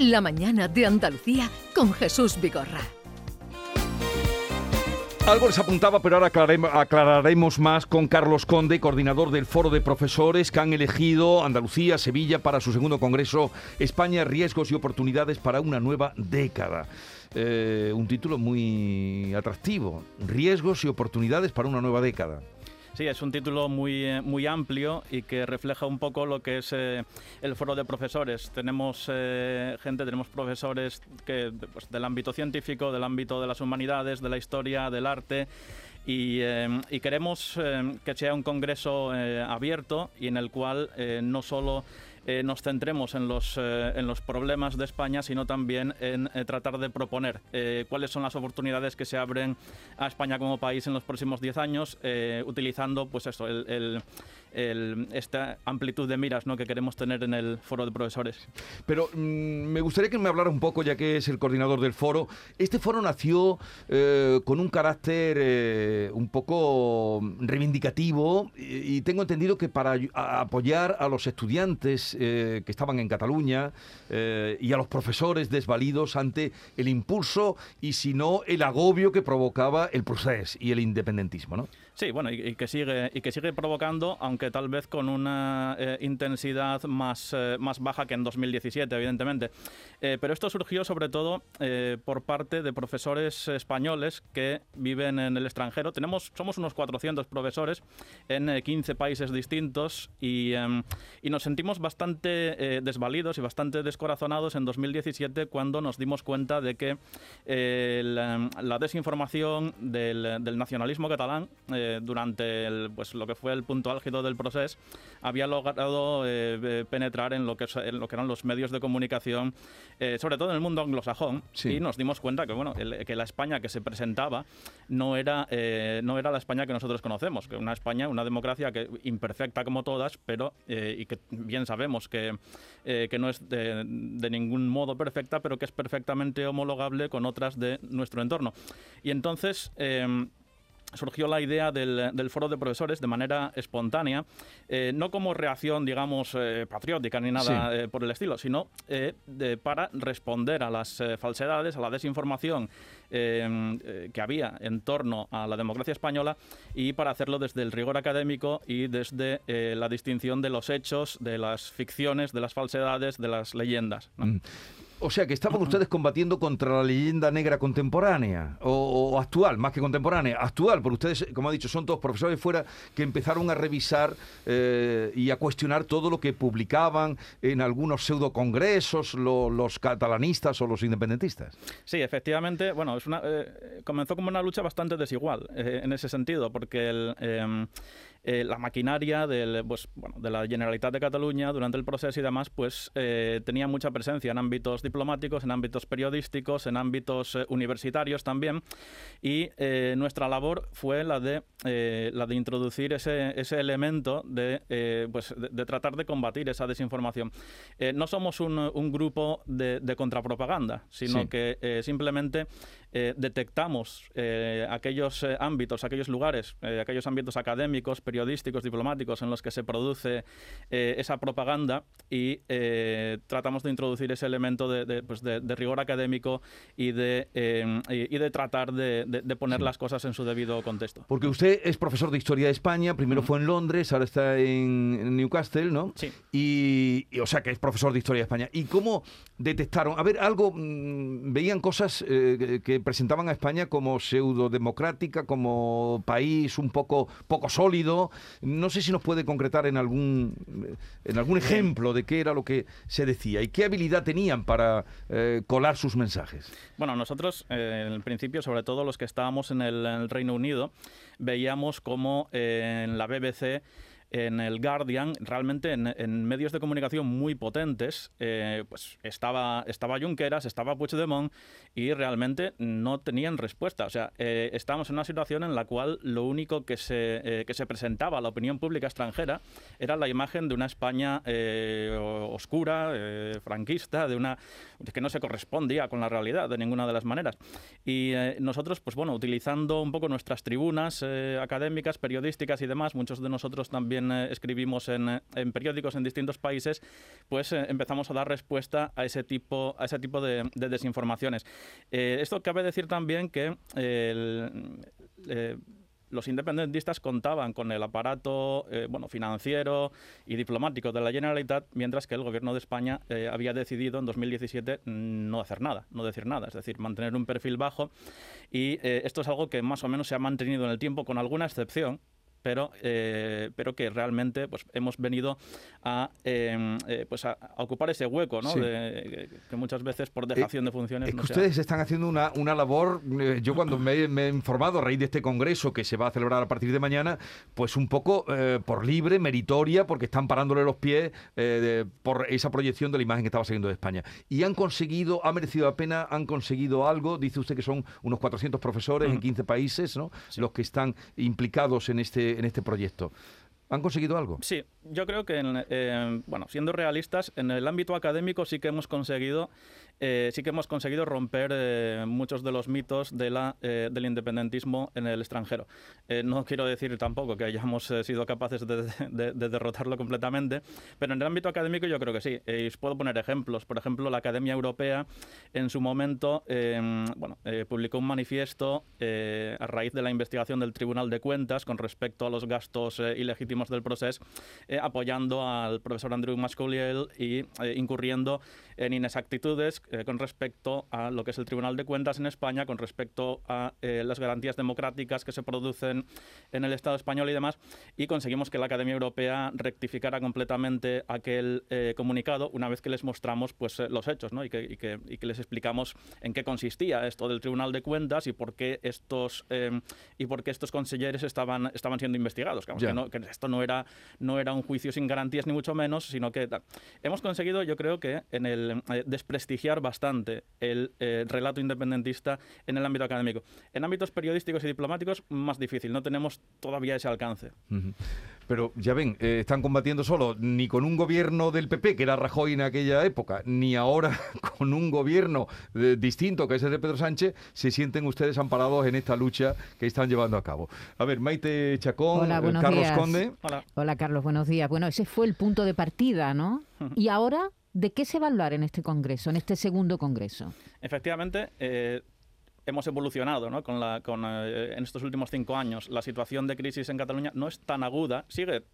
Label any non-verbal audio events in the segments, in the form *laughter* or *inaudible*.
La mañana de Andalucía con Jesús Vigorra. Algo les apuntaba, pero ahora aclararemos, más con Carlos Conde, coordinador del Foro de Profesores que han elegido Andalucía, Sevilla para su segundo congreso España, riesgos y oportunidades para una nueva década. Eh, un título muy atractivo, riesgos y oportunidades para una nueva década. Sí, es un título muy, eh, muy amplio y que refleja un poco lo que es eh, el foro de profesores. Tenemos eh, gente, tenemos profesores que, pues, del ámbito científico, del ámbito de las humanidades, de la historia, del arte. Y, y queremos que sea un congreso abierto y en el cual no solo eh, nos centremos en los, eh, en los problemas de España, sino también en eh, tratar de proponer cuáles son las oportunidades que se abren a España como país en los próximos 10 años, utilizando pues eso, el, esta amplitud de miras ¿no? que queremos tener en el foro de profesores. Pero mm, me gustaría que me hablara un poco, ya que es el coordinador del foro. Este foro nació con un carácter un poco reivindicativo y, tengo entendido que para apoyar a los estudiantes eh, que estaban en Cataluña eh, y a los profesores desvalidos ante el impulso y si no el agobio que provocaba el proceso y el independentismo, ¿no? Sí, bueno, y, que sigue y que sigue provocando, aunque tal vez con una eh, intensidad más, más baja que en 2017, evidentemente. pero esto surgió sobre todo por parte de profesores españoles que viven en el extranjero. Tenemos, somos unos 400 profesores en 15 países distintos y, em, y nos sentimos bastante eh, desvalidos y bastante descorazonados en 2017 cuando nos dimos cuenta de que eh, la, desinformación del, nacionalismo catalán eh, durante el, pues, lo que fue el punto álgido del proceso había logrado penetrar en lo, que, en lo que eran los medios de comunicación, sobre todo en el mundo anglosajón, y nos dimos cuenta que, bueno, que la España que se presentaba no era, no era la España que nosotros conocemos, que una España, una democracia que imperfecta como todas, pero y que bien sabemos que, eh, que no es de, ningún modo perfecta, pero que es perfectamente homologable con otras de nuestro entorno. Y entonces... Em, surgió la idea del, foro de profesores de manera espontánea, eh, no como reacción, digamos, eh, patriótica ni nada por el estilo, sino para responder a las falsedades, a la desinformación eh, que había en torno a la democracia española y para hacerlo desde el rigor académico y desde eh, la distinción de los hechos, de las ficciones, de las falsedades, de las leyendas. Mm. O sea que estaban ustedes combatiendo contra la leyenda negra contemporánea o, actual, más que contemporánea, actual, porque ustedes, como ha dicho, son todos profesores fuera que empezaron a revisar eh, y a cuestionar todo lo que publicaban en algunos pseudo congresos los catalanistas o los independentistas. Sí, efectivamente, bueno, es una, eh, comenzó como una lucha bastante desigual eh, en ese sentido, porque el em, eh, la maquinaria del, pues, bueno, de la Generalitat de Cataluña durante el proceso y demás, pues eh, tenía mucha presencia en ámbitos diplomáticos, en ámbitos periodísticos, en ámbitos eh, universitarios también. Y nuestra labor fue la de, la de introducir ese, ese elemento de, pues, de, tratar de combatir esa desinformación. no somos un, un grupo de, de, contrapropaganda, sino que simplemente detectamos aquellos ámbitos, aquellos lugares, aquellos ámbitos académicos, periodísticos, diplomáticos en los que se produce eh, esa propaganda y eh, tratamos de introducir ese elemento de, pues rigor académico y de, eh, y, de tratar de, poner las cosas en su debido contexto. Porque usted es profesor de Historia de España, primero fue en Londres, ahora está en Newcastle, ¿no? Sí. Y, o sea que es profesor de Historia de España. ¿Y cómo detectaron? A ver, algo, mm, veían cosas que presentaban a España como pseudo democrática, como país un poco, poco sólido, ¿no? sé si nos puede concretar en algún, en algún ejemplo de qué era lo que se decía y qué habilidad tenían para eh, colar sus mensajes. Bueno, nosotros eh, en el principio, sobre todo los que estábamos en el, Reino Unido, veíamos como eh, en la BBC en el Guardian, realmente en, medios de comunicación muy potentes, eh, pues estaba, estaba Junqueras, estaba Puigdemont y realmente no tenían respuesta. O sea, eh, estábamos en una situación en la cual lo único que se, eh, que se presentaba a la opinión pública extranjera era la imagen de una España oscura, franquista, de una que no se correspondía con la realidad de ninguna de las maneras. Y nosotros, pues bueno, utilizando un poco nuestras tribunas académicas, periodísticas y demás, muchos de nosotros también también escribimos en, en, periódicos en distintos países, pues empezamos a dar respuesta a ese tipo, a ese tipo de, de desinformaciones. esto cabe decir también que los independentistas contaban con el aparato eh, bueno, financiero y diplomático de la Generalitat, mientras que el gobierno de España eh, había decidido en 2017 no hacer nada, no decir nada, es decir, mantener un perfil bajo. Y eh, esto es algo que más o menos se ha mantenido en el tiempo, con alguna excepción, pero, eh, pero que realmente pues, hemos venido a, em, eh, pues a, ocupar ese hueco, ¿no? De, que muchas veces por dejación de funciones... Es que ustedes están haciendo una, una labor, eh, yo cuando me, he informado a raíz de este congreso que se va a celebrar a partir de mañana, pues un poco por libre, meritoria, porque están parándole los pies por esa proyección de la imagen que estaba saliendo de España. Y han conseguido, ha merecido la pena, han conseguido algo, dice usted que son unos 400 profesores en 15 países, ¿no? Los que están implicados en este en este proyecto. ¿Han conseguido algo? Sí, yo creo que, eh, bueno, siendo realistas, en el ámbito académico sí que hemos conseguido eh, sí que hemos conseguido romper eh, muchos de los mitos de la, eh, del independentismo en el extranjero. no quiero decir tampoco que hayamos sido capaces de, derrotarlo completamente, pero en el ámbito académico yo creo que sí. y os puedo poner ejemplos. Por ejemplo, la Academia Europea en su momento em, bueno, publicó un manifiesto a raíz de la investigación del Tribunal de Cuentas con respecto a los gastos ilegítimos del proceso, apoyando al profesor Andrew Mascouliel y incurriendo en inexactitudes eh, con respecto a lo que es el Tribunal de Cuentas en España, con respecto a eh, las garantías democráticas que se producen en el Estado español y demás, y conseguimos que la Academia Europea rectificara completamente aquel eh, comunicado una vez que les mostramos pues, los hechos ¿no? y, que, y, que, y, que, les explicamos en qué consistía esto del Tribunal de Cuentas y por qué estos, y por qué estos consejeros estaban, estaban siendo investigados. Que, no, que, esto no era, no era un juicio sin garantías ni mucho menos, sino que hemos conseguido, yo creo que en el eh, desprestigiar bastante el eh, relato independentista en el ámbito académico. En ámbitos periodísticos y diplomáticos, más difícil, no tenemos todavía ese alcance. Pero ya ven, eh, están combatiendo solo ni con un gobierno del PP, que era Rajoy en aquella época, ni ahora *laughs* con un gobierno distinto, que es el de Pedro Sánchez, se sienten ustedes amparados en esta lucha que están llevando a cabo. A ver, Maite Chacón, Carlos Conde. Hola. Hola, Carlos, buenos días. Bueno, ese fue el punto de partida, ¿no? Y ahora ¿De qué se va a hablar en este congreso, en este segundo congreso? Efectivamente, eh, hemos evolucionado ¿no? con la, con, eh, en estos últimos cinco años. La situación de crisis en Cataluña no es tan aguda, sigue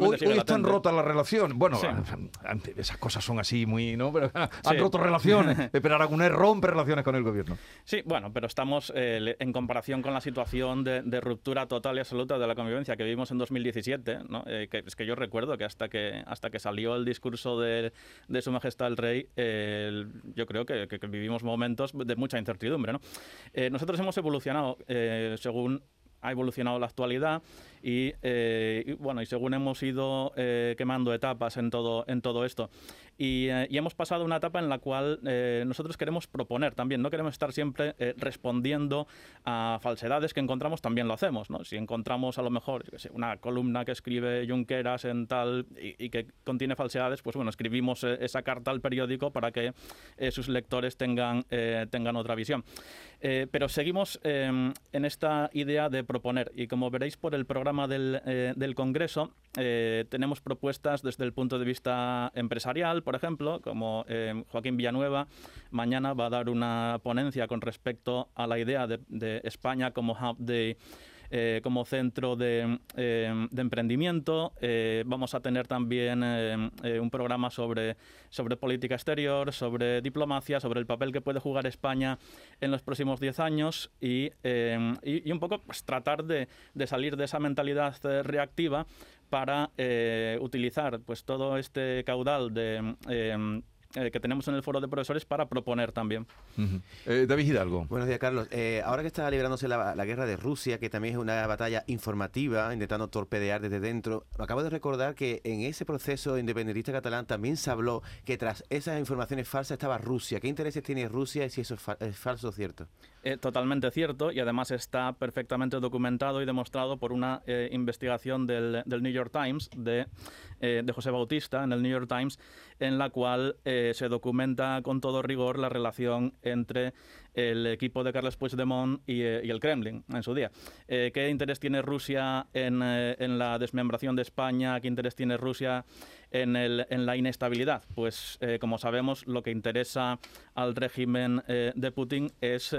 hoy, están rotas las relaciones. Bueno, esas cosas son así muy, ¿no? Pero han roto relaciones. *laughs* Pero Aragonés rompe relaciones con el gobierno. Sí, bueno, pero estamos eh, en comparación con la situación de, ruptura total y absoluta de la convivencia que vivimos en 2017, ¿no? Eh, que, es que yo recuerdo que hasta que hasta que salió el discurso de, de Su Majestad el Rey, yo creo que, vivimos momentos de mucha incertidumbre, ¿no? Eh, nosotros hemos evolucionado según ha evolucionado la actualidad eh, y, bueno, y según hemos ido eh, quemando etapas en todo, en todo esto. Y, eh, hemos pasado una etapa en la cual nosotros queremos proponer también, no queremos estar siempre respondiendo a falsedades que encontramos, también lo hacemos. ¿no? Si encontramos a lo mejor una columna que escribe Junqueras en tal y, que contiene falsedades, pues bueno, escribimos esa carta al periódico para que sus lectores tengan, tengan otra visión. pero seguimos em, en esta idea de proponer y como veréis por el programa eh, del, Congreso eh, tenemos propuestas desde el punto de vista empresarial, por ejemplo, como eh, Joaquín Villanueva mañana va a dar una ponencia con respecto a la idea de España como hub de eh, como centro de, eh, emprendimiento. Eh, vamos a tener también un programa sobre, sobre política exterior, sobre diplomacia, sobre el papel que puede jugar España en los próximos 10 años y, y, un poco pues, tratar de, de salir de esa mentalidad reactiva para utilizar pues todo este caudal de eh, que tenemos en el foro de profesores para proponer también. Eh, David Hidalgo. Buenos días, Carlos. Eh, ahora que está librándose la, guerra de Rusia, que también es una batalla informativa, intentando torpedear desde dentro, acabo de recordar que en ese proceso independentista catalán también se habló que tras esas informaciones falsas estaba Rusia. ¿Qué intereses tiene Rusia y si eso es, falso o cierto? totalmente cierto y además está perfectamente documentado y demostrado por una investigación del, New York Times de, de, José Bautista en el New York Times en la cual eh, se documenta con todo rigor la relación entre el equipo de Carles Puigdemont y, eh, y el Kremlin en su día. Eh, ¿Qué interés tiene Rusia en, eh, en la desmembración de España? ¿Qué interés tiene Rusia en, el- en la inestabilidad? Pues, eh, como sabemos, lo que interesa al régimen eh, de Putin es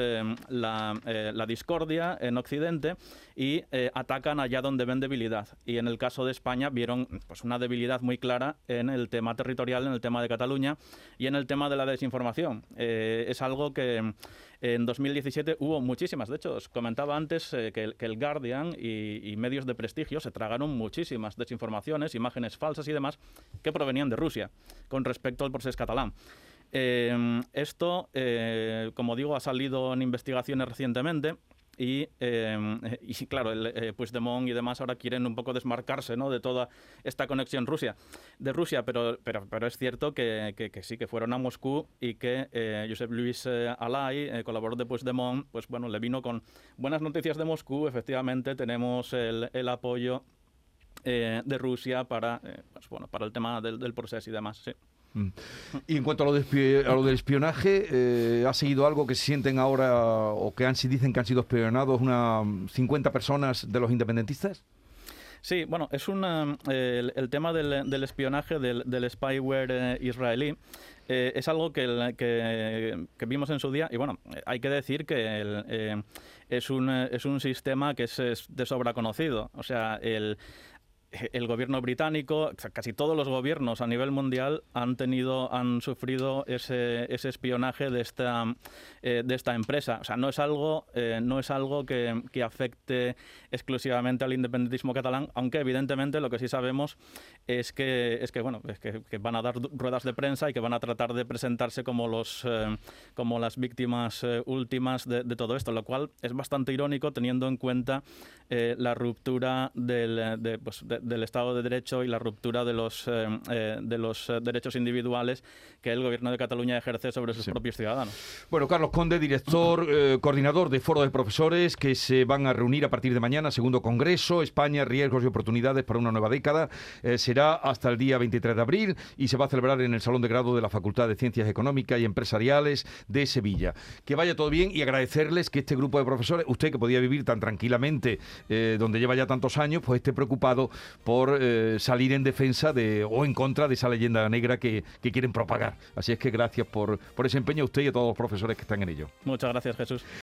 la, la discordia en Occidente y atacan allá donde ven debilidad. Y en el caso de España vieron pues, una debilidad muy clara en el tema territorial, en el tema de Cataluña y en el tema de la desinformación. Es algo que en 2017 hubo muchísimas. De hecho, os comentaba antes eh, que, el, Guardian y, y medios de prestigio se tragaron muchísimas desinformaciones, imágenes falsas y demás que provenían de Rusia con respecto al proceso catalán. Eh, esto, eh, como digo, ha salido en investigaciones recientemente. Y, eh, *laughs* y claro, el, eh, Puigdemont y demás ahora quieren un poco desmarcarse ¿no? de toda esta conexión Rusia, de Rusia, pero, pero, pero es cierto que, que- que sí, que fueron a Moscú y que eh, Josep Luis eh, Alay, eh, colaborador de Puigdemont, pues bueno, le vino con buenas noticias de Moscú. Efectivamente, tenemos el, el apoyo eh, de Rusia para, pues bueno, para el tema del, del proceso y demás. Sí. Mm. Y en cuanto a lo, de del espionaje, eh, ¿ha seguido algo que se sienten ahora o que han, dicen que han sido espionados unas 50 personas de los independentistas? Sí, bueno, es una, eh, el, tema del, espionaje, del, spyware eh, israelí, eh, es algo que, que, vimos en su día y bueno, hay que decir que es, un, es un sistema que es, es de sobra conocido. O sea, el, el gobierno británico, casi todos los gobiernos a nivel mundial han tenido, han sufrido ese, ese espionaje de esta, eh, de esta empresa. O sea, no es algo, eh, no es algo que, que afecte exclusivamente al independentismo catalán, aunque evidentemente lo que sí sabemos es que, es que bueno, es que, que van a dar ruedas de prensa y que van a tratar de presentarse como los, eh, como las víctimas eh, últimas de, de todo esto, lo cual es bastante irónico teniendo en cuenta eh, la ruptura del, de, pues, de- del Estado de Derecho y la ruptura de los, eh, eh, de los eh, derechos individuales que el Gobierno de Cataluña ejerce sobre sus Sí. propios ciudadanos. Bueno, Carlos Conde, director, *clears throat* eh, coordinador de Foro de Profesores, que se van a reunir a partir de mañana, segundo congreso, España, riesgos y oportunidades para una nueva década. Eh, será hasta el día 23 de abril y se va a celebrar en el Salón de Grado de la Facultad de Ciencias Económicas y Empresariales de Sevilla. Que vaya todo bien y agradecerles que este grupo de profesores, usted que podía vivir tan tranquilamente eh, donde lleva ya tantos años, pues esté preocupado por eh, salir en defensa de o en contra de esa leyenda negra que, que quieren propagar. Así es que gracias por, por ese empeño a usted y a todos los profesores que están en ello. Muchas gracias, Jesús.